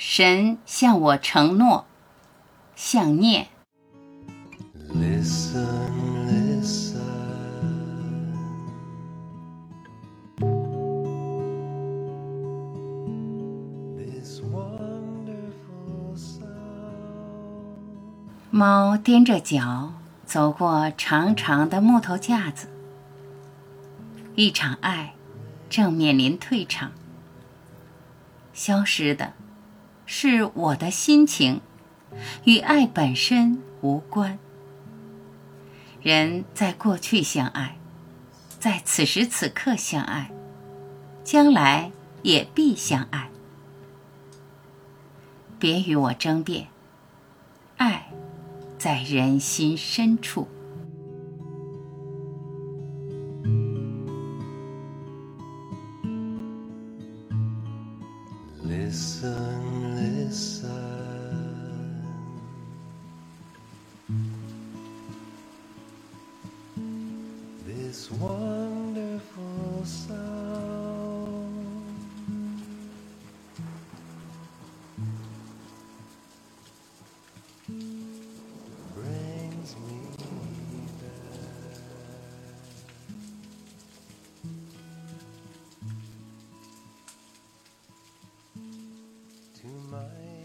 神向我承诺，想念。Listen, listen. This wonderful sound. 猫踮着脚走过长长的木头架子，一场爱正面临退场。消失的，是我的心情，与爱本身无关。人在过去相爱，在此时此刻相爱，将来也必相爱。别与我争辩，爱在人心深处。Listen, listen. This wonderful sound. To my